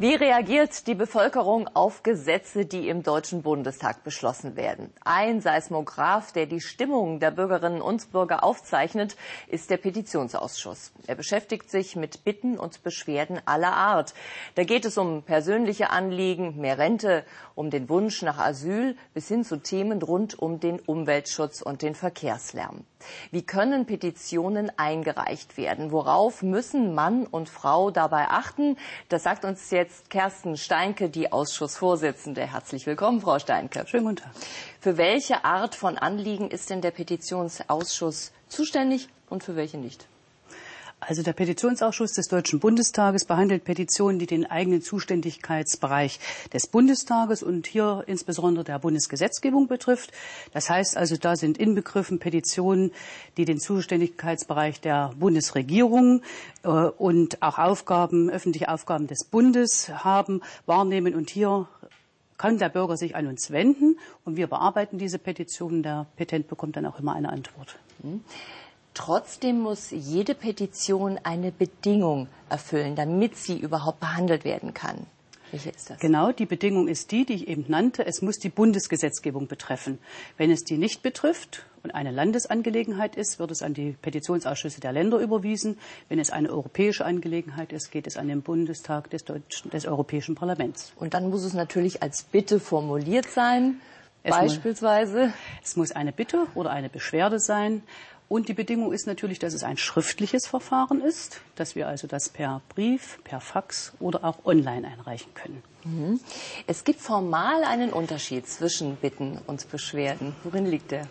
Wie reagiert die Bevölkerung auf Gesetze, die im Deutschen Bundestag beschlossen werden? Ein Seismograph, der die Stimmung der Bürgerinnen und Bürger aufzeichnet, ist der Petitionsausschuss. Er beschäftigt sich mit Bitten und Beschwerden aller Art. Da geht es um persönliche Anliegen, mehr Rente, um den Wunsch nach Asyl bis hin zu Themen rund um den Umweltschutz und den Verkehrslärm. Wie können Petitionen eingereicht werden? Worauf müssen Mann und Frau dabei achten? Das sagt uns jetzt Kersten Steinke, die Ausschussvorsitzende. Herzlich willkommen, Frau Steinke. Schönen guten Tag. Für welche Art von Anliegen ist denn der Petitionsausschuss zuständig und für welche nicht? Also der Petitionsausschuss des Deutschen Bundestages behandelt Petitionen, die den eigenen Zuständigkeitsbereich des Bundestages und hier insbesondere der Bundesgesetzgebung betrifft. Das heißt also, da sind inbegriffen Petitionen, die den Zuständigkeitsbereich der Bundesregierung äh, und auch Aufgaben, öffentliche Aufgaben des Bundes haben, wahrnehmen und hier kann der Bürger sich an uns wenden und wir bearbeiten diese Petitionen. Der Petent bekommt dann auch immer eine Antwort. Mhm. Trotzdem muss jede Petition eine Bedingung erfüllen, damit sie überhaupt behandelt werden kann. Welche ist das? Genau, die Bedingung ist die, die ich eben nannte. Es muss die Bundesgesetzgebung betreffen. Wenn es die nicht betrifft und eine Landesangelegenheit ist, wird es an die Petitionsausschüsse der Länder überwiesen. Wenn es eine europäische Angelegenheit ist, geht es an den Bundestag des, Deutschen, des Europäischen Parlaments. Und dann muss es natürlich als Bitte formuliert sein. Es beispielsweise. Muss, es muss eine Bitte oder eine Beschwerde sein. Und die Bedingung ist natürlich, dass es ein schriftliches Verfahren ist, dass wir also das per Brief, per Fax oder auch online einreichen können. Mhm. Es gibt formal einen Unterschied zwischen Bitten und Beschwerden. Worin liegt der?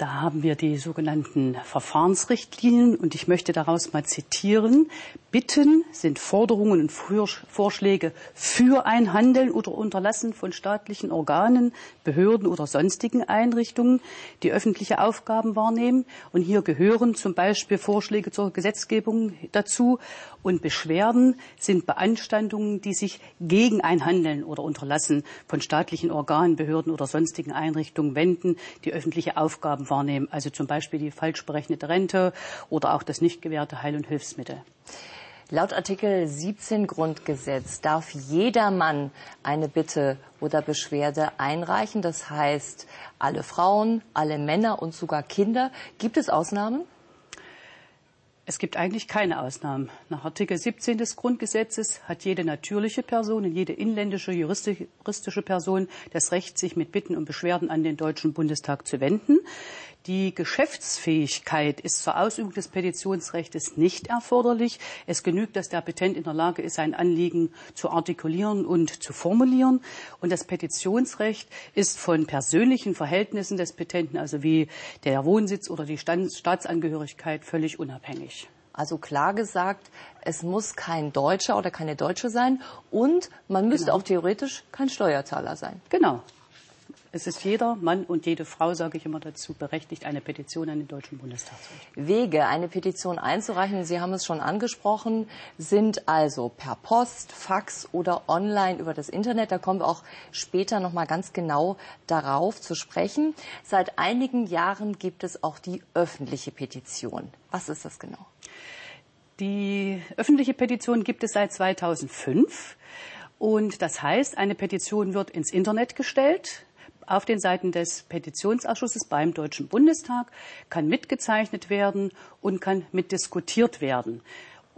Da haben wir die sogenannten Verfahrensrichtlinien und ich möchte daraus mal zitieren. Bitten sind Forderungen und Vorschläge für ein Handeln oder Unterlassen von staatlichen Organen, Behörden oder sonstigen Einrichtungen, die öffentliche Aufgaben wahrnehmen. Und hier gehören zum Beispiel Vorschläge zur Gesetzgebung dazu. Und Beschwerden sind Beanstandungen, die sich gegen ein Handeln oder Unterlassen von staatlichen Organen, Behörden oder sonstigen Einrichtungen wenden, die öffentliche Aufgaben wahrnehmen. Also zum Beispiel die falsch berechnete Rente oder auch das nicht gewährte Heil- und Hilfsmittel. Laut Artikel 17 Grundgesetz darf jeder Mann eine Bitte oder Beschwerde einreichen. Das heißt, alle Frauen, alle Männer und sogar Kinder. Gibt es Ausnahmen? Es gibt eigentlich keine Ausnahmen. Nach Artikel 17 des Grundgesetzes hat jede natürliche Person und jede inländische juristische Person das Recht, sich mit Bitten und Beschwerden an den Deutschen Bundestag zu wenden. Die Geschäftsfähigkeit ist zur Ausübung des Petitionsrechts nicht erforderlich. Es genügt, dass der Petent in der Lage ist, sein Anliegen zu artikulieren und zu formulieren. Und das Petitionsrecht ist von persönlichen Verhältnissen des Petenten, also wie der Wohnsitz oder die Staatsangehörigkeit, völlig unabhängig. Also klar gesagt, es muss kein Deutscher oder keine Deutsche sein und man müsste genau. auch theoretisch kein Steuerzahler sein. Genau. Es ist jeder Mann und jede Frau, sage ich immer dazu, berechtigt, eine Petition an den Deutschen Bundestag zu richten. Wege, eine Petition einzureichen, Sie haben es schon angesprochen, sind also per Post, Fax oder online über das Internet. Da kommen wir auch später noch mal ganz genau darauf zu sprechen. Seit einigen Jahren gibt es auch die öffentliche Petition. Was ist das genau? Die öffentliche Petition gibt es seit 2005. Und das heißt, eine Petition wird ins Internet gestellt auf den Seiten des Petitionsausschusses beim Deutschen Bundestag, kann mitgezeichnet werden und kann mitdiskutiert werden.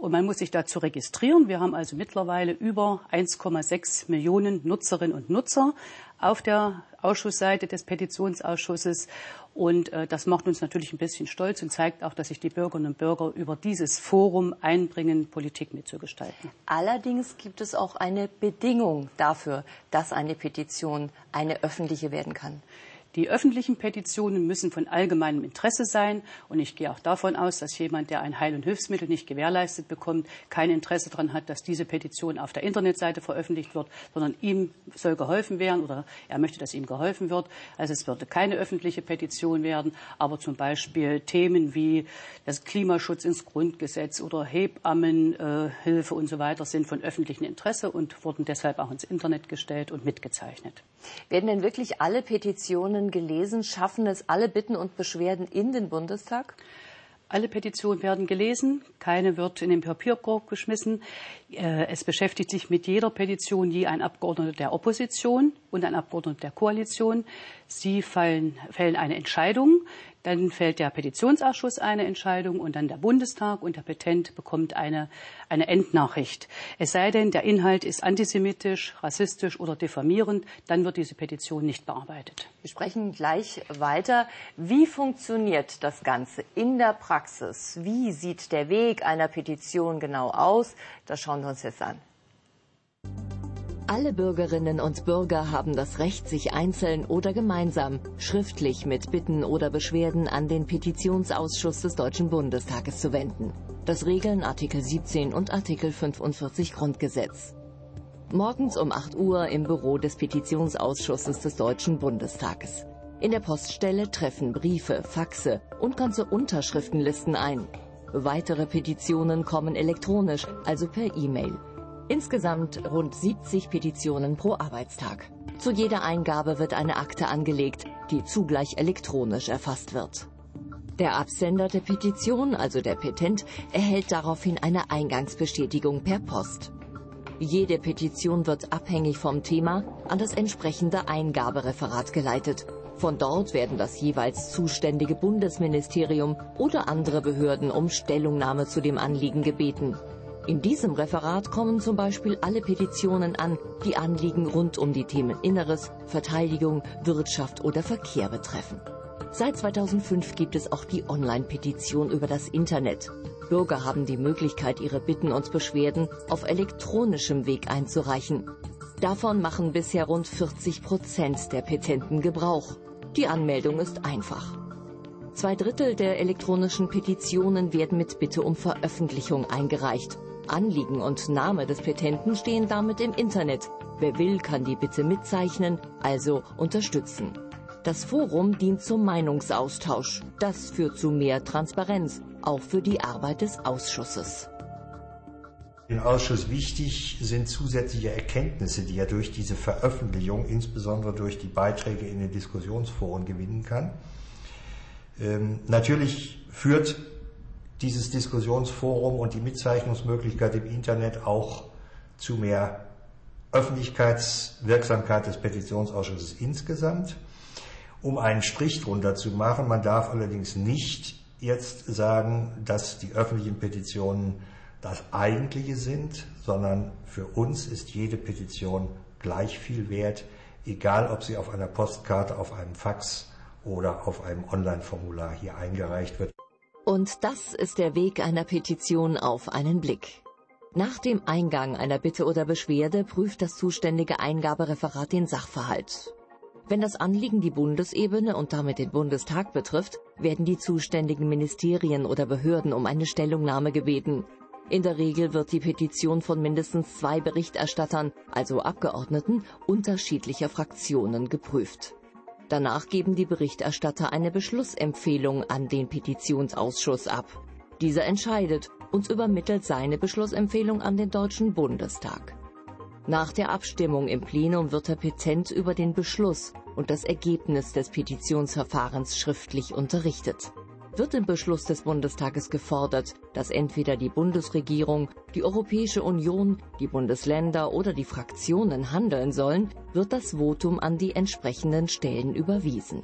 Und man muss sich dazu registrieren. Wir haben also mittlerweile über 1,6 Millionen Nutzerinnen und Nutzer auf der Ausschussseite des Petitionsausschusses. Und äh, das macht uns natürlich ein bisschen stolz und zeigt auch, dass sich die Bürgerinnen und Bürger über dieses Forum einbringen, Politik mitzugestalten. Allerdings gibt es auch eine Bedingung dafür, dass eine Petition eine öffentliche werden kann. Die öffentlichen Petitionen müssen von allgemeinem Interesse sein. Und ich gehe auch davon aus, dass jemand, der ein Heil- und Hilfsmittel nicht gewährleistet bekommt, kein Interesse daran hat, dass diese Petition auf der Internetseite veröffentlicht wird, sondern ihm soll geholfen werden oder er möchte, dass ihm geholfen wird. Also es würde keine öffentliche Petition werden, aber zum Beispiel Themen wie das Klimaschutz ins Grundgesetz oder Hebammenhilfe äh, und so weiter sind von öffentlichem Interesse und wurden deshalb auch ins Internet gestellt und mitgezeichnet. Werden denn wirklich alle Petitionen gelesen? Schaffen es alle Bitten und Beschwerden in den Bundestag? Alle Petitionen werden gelesen, keine wird in den Papierkorb geschmissen. Äh, es beschäftigt sich mit jeder Petition je ein Abgeordneter der Opposition und ein Abgeordneter der Koalition. Sie fallen, fällen eine Entscheidung. Dann fällt der Petitionsausschuss eine Entscheidung und dann der Bundestag und der Petent bekommt eine, eine Endnachricht. Es sei denn, der Inhalt ist antisemitisch, rassistisch oder diffamierend, dann wird diese Petition nicht bearbeitet. Wir sprechen gleich weiter. Wie funktioniert das Ganze in der Praxis? Wie sieht der Weg einer Petition genau aus? Das schauen wir uns jetzt an. Alle Bürgerinnen und Bürger haben das Recht, sich einzeln oder gemeinsam schriftlich mit Bitten oder Beschwerden an den Petitionsausschuss des Deutschen Bundestages zu wenden. Das regeln Artikel 17 und Artikel 45 Grundgesetz. Morgens um 8 Uhr im Büro des Petitionsausschusses des Deutschen Bundestages. In der Poststelle treffen Briefe, Faxe und ganze Unterschriftenlisten ein. Weitere Petitionen kommen elektronisch, also per E-Mail. Insgesamt rund 70 Petitionen pro Arbeitstag. Zu jeder Eingabe wird eine Akte angelegt, die zugleich elektronisch erfasst wird. Der Absender der Petition, also der Petent, erhält daraufhin eine Eingangsbestätigung per Post. Jede Petition wird abhängig vom Thema an das entsprechende Eingabereferat geleitet. Von dort werden das jeweils zuständige Bundesministerium oder andere Behörden um Stellungnahme zu dem Anliegen gebeten. In diesem Referat kommen zum Beispiel alle Petitionen an, die Anliegen rund um die Themen Inneres, Verteidigung, Wirtschaft oder Verkehr betreffen. Seit 2005 gibt es auch die Online-Petition über das Internet. Bürger haben die Möglichkeit, ihre Bitten und Beschwerden auf elektronischem Weg einzureichen. Davon machen bisher rund 40 Prozent der Petenten Gebrauch. Die Anmeldung ist einfach. Zwei Drittel der elektronischen Petitionen werden mit Bitte um Veröffentlichung eingereicht. Anliegen und Name des Petenten stehen damit im Internet. Wer will, kann die Bitte mitzeichnen, also unterstützen. Das Forum dient zum Meinungsaustausch. Das führt zu mehr Transparenz, auch für die Arbeit des Ausschusses. Im Ausschuss wichtig sind zusätzliche Erkenntnisse, die er durch diese Veröffentlichung, insbesondere durch die Beiträge in den Diskussionsforen gewinnen kann. Ähm, natürlich führt dieses Diskussionsforum und die Mitzeichnungsmöglichkeit im Internet auch zu mehr Öffentlichkeitswirksamkeit des Petitionsausschusses insgesamt. Um einen Strich drunter zu machen, man darf allerdings nicht jetzt sagen, dass die öffentlichen Petitionen das eigentliche sind, sondern für uns ist jede Petition gleich viel wert, egal ob sie auf einer Postkarte, auf einem Fax oder auf einem Online-Formular hier eingereicht wird. Und das ist der Weg einer Petition auf einen Blick. Nach dem Eingang einer Bitte oder Beschwerde prüft das zuständige Eingabereferat den Sachverhalt. Wenn das Anliegen die Bundesebene und damit den Bundestag betrifft, werden die zuständigen Ministerien oder Behörden um eine Stellungnahme gebeten. In der Regel wird die Petition von mindestens zwei Berichterstattern, also Abgeordneten, unterschiedlicher Fraktionen geprüft. Danach geben die Berichterstatter eine Beschlussempfehlung an den Petitionsausschuss ab. Dieser entscheidet und übermittelt seine Beschlussempfehlung an den Deutschen Bundestag. Nach der Abstimmung im Plenum wird der Petent über den Beschluss und das Ergebnis des Petitionsverfahrens schriftlich unterrichtet wird im Beschluss des Bundestages gefordert, dass entweder die Bundesregierung, die Europäische Union, die Bundesländer oder die Fraktionen handeln sollen, wird das Votum an die entsprechenden Stellen überwiesen.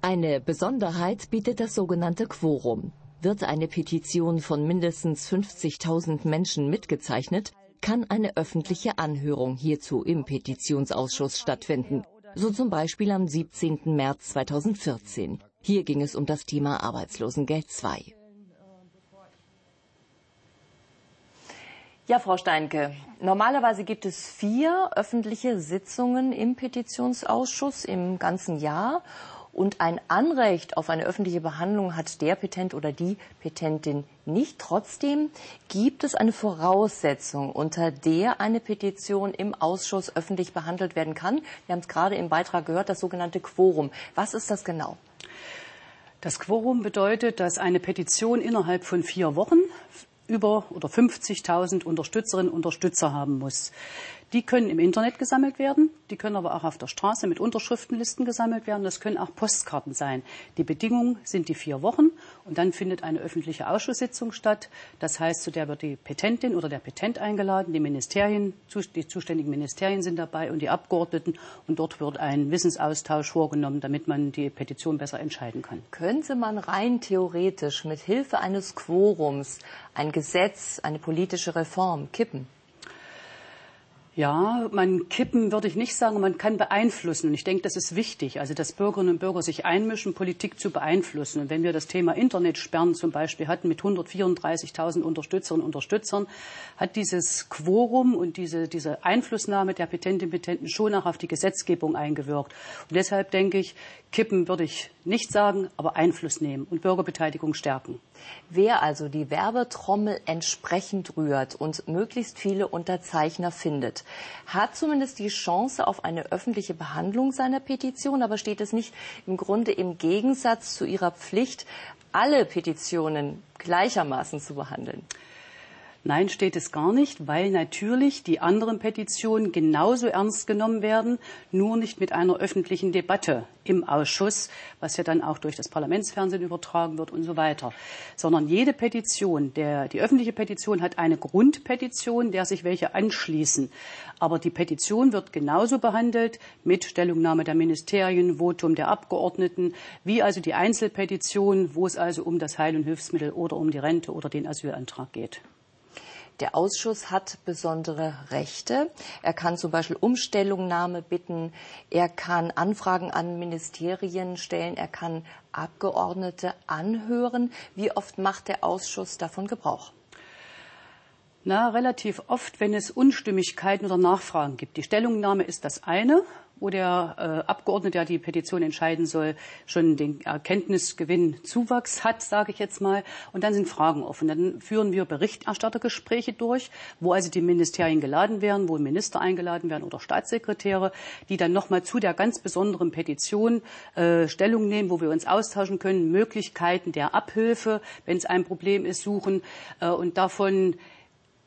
Eine Besonderheit bietet das sogenannte Quorum. Wird eine Petition von mindestens 50.000 Menschen mitgezeichnet, kann eine öffentliche Anhörung hierzu im Petitionsausschuss stattfinden, so zum Beispiel am 17. März 2014. Hier ging es um das Thema Arbeitslosengeld II. Ja, Frau Steinke, normalerweise gibt es vier öffentliche Sitzungen im Petitionsausschuss im ganzen Jahr. Und ein Anrecht auf eine öffentliche Behandlung hat der Petent oder die Petentin nicht. Trotzdem gibt es eine Voraussetzung, unter der eine Petition im Ausschuss öffentlich behandelt werden kann. Wir haben es gerade im Beitrag gehört, das sogenannte Quorum. Was ist das genau? Das Quorum bedeutet, dass eine Petition innerhalb von vier Wochen über oder 50.000 Unterstützerinnen und Unterstützer haben muss. Die können im Internet gesammelt werden, die können aber auch auf der Straße mit Unterschriftenlisten gesammelt werden. Das können auch Postkarten sein. Die Bedingungen sind die vier Wochen und dann findet eine öffentliche Ausschusssitzung statt. Das heißt, zu der wird die Petentin oder der Petent eingeladen, die Ministerien, die zuständigen Ministerien sind dabei und die Abgeordneten und dort wird ein Wissensaustausch vorgenommen, damit man die Petition besser entscheiden kann. Könnte man rein theoretisch mit Hilfe eines Quorums ein Gesetz, eine politische Reform kippen? Ja, man kippen würde ich nicht sagen, man kann beeinflussen. Und ich denke, das ist wichtig, also dass Bürgerinnen und Bürger sich einmischen, Politik zu beeinflussen. Und wenn wir das Thema Internetsperren zum Beispiel hatten mit 134.000 Unterstützerinnen und Unterstützern, hat dieses Quorum und diese, diese Einflussnahme der Petentinnen und Petenten schon auch auf die Gesetzgebung eingewirkt. Und deshalb denke ich, kippen würde ich nicht sagen, aber Einfluss nehmen und Bürgerbeteiligung stärken. Wer also die Werbetrommel entsprechend rührt und möglichst viele Unterzeichner findet, hat zumindest die Chance auf eine öffentliche Behandlung seiner Petition, aber steht es nicht im Grunde im Gegensatz zu ihrer Pflicht, alle Petitionen gleichermaßen zu behandeln? Nein, steht es gar nicht, weil natürlich die anderen Petitionen genauso ernst genommen werden, nur nicht mit einer öffentlichen Debatte im Ausschuss, was ja dann auch durch das Parlamentsfernsehen übertragen wird und so weiter. Sondern jede Petition, der, die öffentliche Petition hat eine Grundpetition, der sich welche anschließen. Aber die Petition wird genauso behandelt mit Stellungnahme der Ministerien, Votum der Abgeordneten, wie also die Einzelpetition, wo es also um das Heil- und Hilfsmittel oder um die Rente oder den Asylantrag geht. Der Ausschuss hat besondere Rechte. Er kann zum Beispiel um Stellungnahme bitten. Er kann Anfragen an Ministerien stellen. Er kann Abgeordnete anhören. Wie oft macht der Ausschuss davon Gebrauch? Na, relativ oft, wenn es Unstimmigkeiten oder Nachfragen gibt. Die Stellungnahme ist das eine wo der äh, Abgeordnete, der die Petition entscheiden soll, schon den Erkenntnisgewinn Zuwachs hat, sage ich jetzt mal. Und dann sind Fragen offen. Dann führen wir Berichterstattergespräche durch, wo also die Ministerien geladen werden, wo Minister eingeladen werden oder Staatssekretäre, die dann nochmal zu der ganz besonderen Petition äh, Stellung nehmen, wo wir uns austauschen können, Möglichkeiten der Abhilfe, wenn es ein Problem ist, suchen. Äh, und davon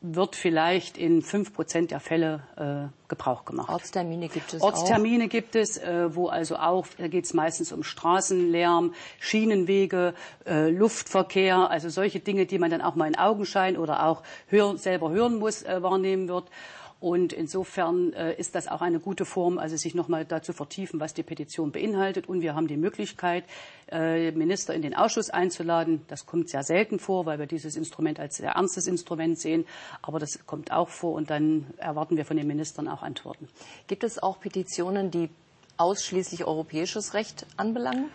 wird vielleicht in fünf Prozent der Fälle äh, Gebrauch gemacht. Ortstermine gibt es Ortstermine auch. gibt es, äh, wo also auch, da geht es meistens um Straßenlärm, Schienenwege, äh, Luftverkehr, also solche Dinge, die man dann auch mal in Augenschein oder auch hör, selber hören muss, äh, wahrnehmen wird. Und insofern äh, ist das auch eine gute Form, also sich nochmal dazu vertiefen, was die Petition beinhaltet. Und wir haben die Möglichkeit, äh, Minister in den Ausschuss einzuladen. Das kommt sehr selten vor, weil wir dieses Instrument als sehr ernstes Instrument sehen. Aber das kommt auch vor und dann erwarten wir von den Ministern auch Antworten. Gibt es auch Petitionen, die ausschließlich europäisches Recht anbelangen?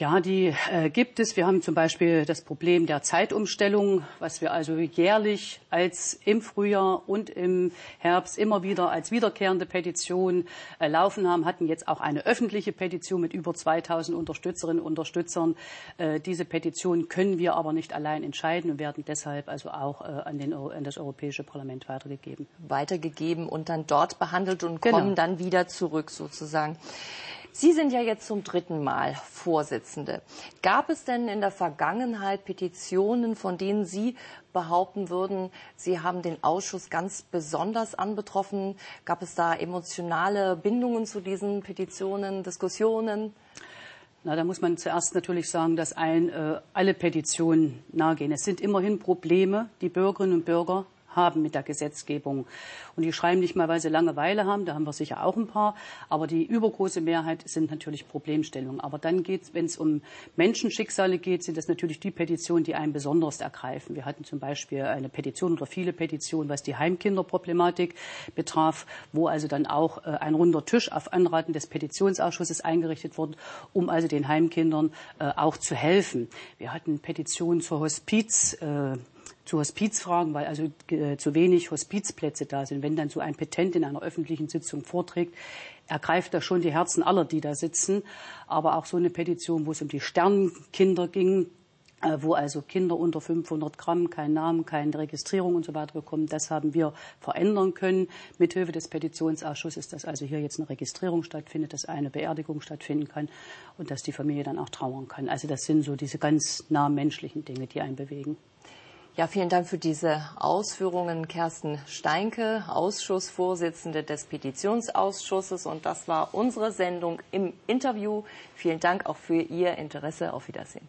Ja, die äh, gibt es. Wir haben zum Beispiel das Problem der Zeitumstellung, was wir also jährlich als im Frühjahr und im Herbst immer wieder als wiederkehrende Petition äh, laufen haben, hatten jetzt auch eine öffentliche Petition mit über 2000 Unterstützerinnen und Unterstützern. Äh, diese Petition können wir aber nicht allein entscheiden und werden deshalb also auch äh, an, den, an, das Europäische Parlament weitergegeben. Weitergegeben und dann dort behandelt und genau. kommen dann wieder zurück sozusagen. Sie sind ja jetzt zum dritten Mal Vorsitzende. Gab es denn in der Vergangenheit Petitionen, von denen Sie behaupten würden, Sie haben den Ausschuss ganz besonders anbetroffen? Gab es da emotionale Bindungen zu diesen Petitionen, Diskussionen? Na, da muss man zuerst natürlich sagen, dass ein, äh, alle Petitionen nahegehen. Es sind immerhin Probleme, die Bürgerinnen und Bürger haben mit der Gesetzgebung. Und die schreiben nicht mal, weil sie Langeweile haben, da haben wir sicher auch ein paar, aber die übergroße Mehrheit sind natürlich Problemstellungen. Aber dann geht wenn es um Menschenschicksale geht, sind das natürlich die Petitionen, die einen besonders ergreifen. Wir hatten zum Beispiel eine Petition oder viele Petitionen, was die Heimkinderproblematik betraf, wo also dann auch äh, ein runder Tisch auf Anraten des Petitionsausschusses eingerichtet wurde, um also den Heimkindern äh, auch zu helfen. Wir hatten Petitionen zur Hospiz, äh, zu Hospizfragen, weil also äh, zu wenig Hospizplätze da sind. Wenn dann so ein Petent in einer öffentlichen Sitzung vorträgt, ergreift er schon die Herzen aller, die da sitzen. Aber auch so eine Petition, wo es um die Sternkinder ging, äh, wo also Kinder unter 500 Gramm keinen Namen, keine Registrierung und so weiter bekommen. Das haben wir verändern können. Mithilfe des Petitionsausschusses, dass also hier jetzt eine Registrierung stattfindet, dass eine Beerdigung stattfinden kann und dass die Familie dann auch trauern kann. Also das sind so diese ganz nah menschlichen Dinge, die einen bewegen. Ja, vielen Dank für diese Ausführungen, Kersten Steinke, Ausschussvorsitzende des Petitionsausschusses. Und das war unsere Sendung im Interview. Vielen Dank auch für Ihr Interesse. Auf Wiedersehen.